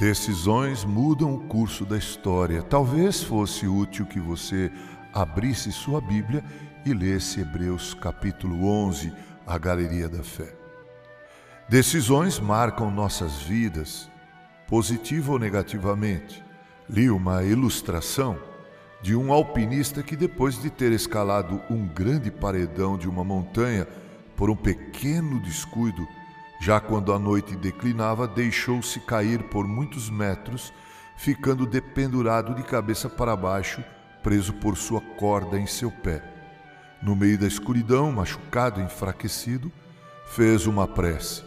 Decisões mudam o curso da história. Talvez fosse útil que você abrisse sua Bíblia e lesse Hebreus capítulo 11, a Galeria da Fé. Decisões marcam nossas vidas, positivo ou negativamente. Li uma ilustração de um alpinista que, depois de ter escalado um grande paredão de uma montanha por um pequeno descuido, já quando a noite declinava, deixou-se cair por muitos metros, ficando dependurado de cabeça para baixo, preso por sua corda em seu pé. No meio da escuridão, machucado e enfraquecido, fez uma prece.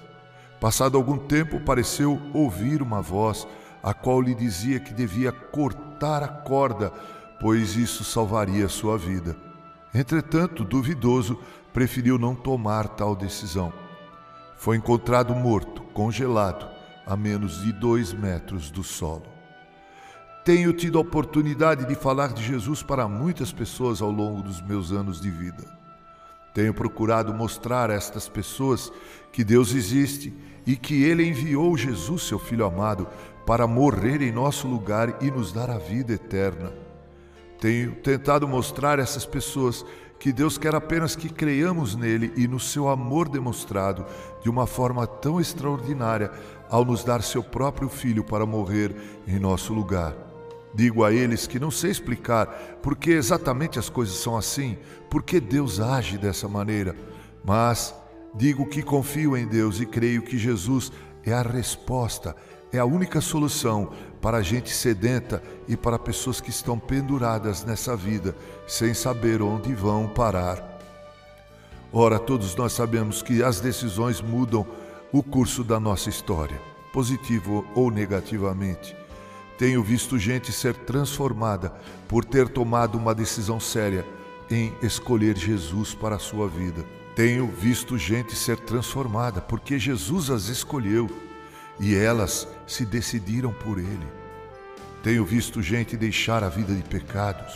Passado algum tempo, pareceu ouvir uma voz, a qual lhe dizia que devia cortar a corda, pois isso salvaria sua vida. Entretanto, duvidoso, preferiu não tomar tal decisão. Foi encontrado morto, congelado, a menos de dois metros do solo. Tenho tido a oportunidade de falar de Jesus para muitas pessoas ao longo dos meus anos de vida. Tenho procurado mostrar a estas pessoas que Deus existe e que Ele enviou Jesus, seu Filho amado, para morrer em nosso lugar e nos dar a vida eterna. Tenho tentado mostrar a essas pessoas que Deus quer apenas que creiamos nele e no seu amor demonstrado de uma forma tão extraordinária ao nos dar seu próprio filho para morrer em nosso lugar. Digo a eles que não sei explicar por que exatamente as coisas são assim, por que Deus age dessa maneira, mas digo que confio em Deus e creio que Jesus é a resposta, é a única solução para a gente sedenta e para pessoas que estão penduradas nessa vida sem saber onde vão parar. Ora, todos nós sabemos que as decisões mudam o curso da nossa história, positivo ou negativamente. Tenho visto gente ser transformada por ter tomado uma decisão séria em escolher Jesus para a sua vida. Tenho visto gente ser transformada porque Jesus as escolheu e elas se decidiram por ele. Tenho visto gente deixar a vida de pecados,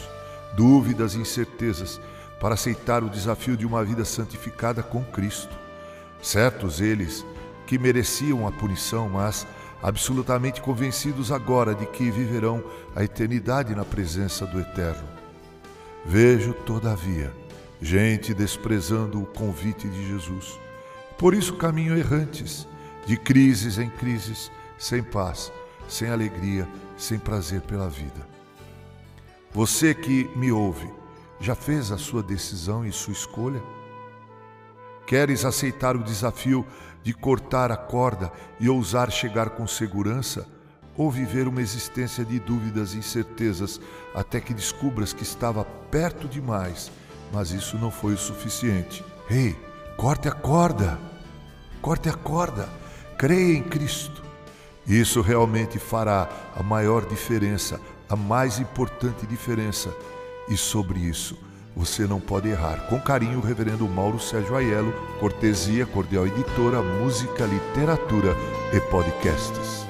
dúvidas e incertezas para aceitar o desafio de uma vida santificada com Cristo. Certos eles que mereciam a punição, mas absolutamente convencidos agora de que viverão a eternidade na presença do Eterno. Vejo, todavia, gente desprezando o convite de Jesus. Por isso caminham errantes de crises em crises, sem paz, sem alegria, sem prazer pela vida. Você que me ouve, já fez a sua decisão e sua escolha? Queres aceitar o desafio de cortar a corda e ousar chegar com segurança? Ou viver uma existência de dúvidas e incertezas até que descubras que estava perto demais, mas isso não foi o suficiente? Ei, corte a corda! Corte a corda! Creia em Cristo. Isso realmente fará a maior diferença, a mais importante diferença. E sobre isso, você não pode errar. Com carinho, Reverendo Mauro Sérgio Aiello, Cortesia Cordial Editora, Música, Literatura e Podcasts.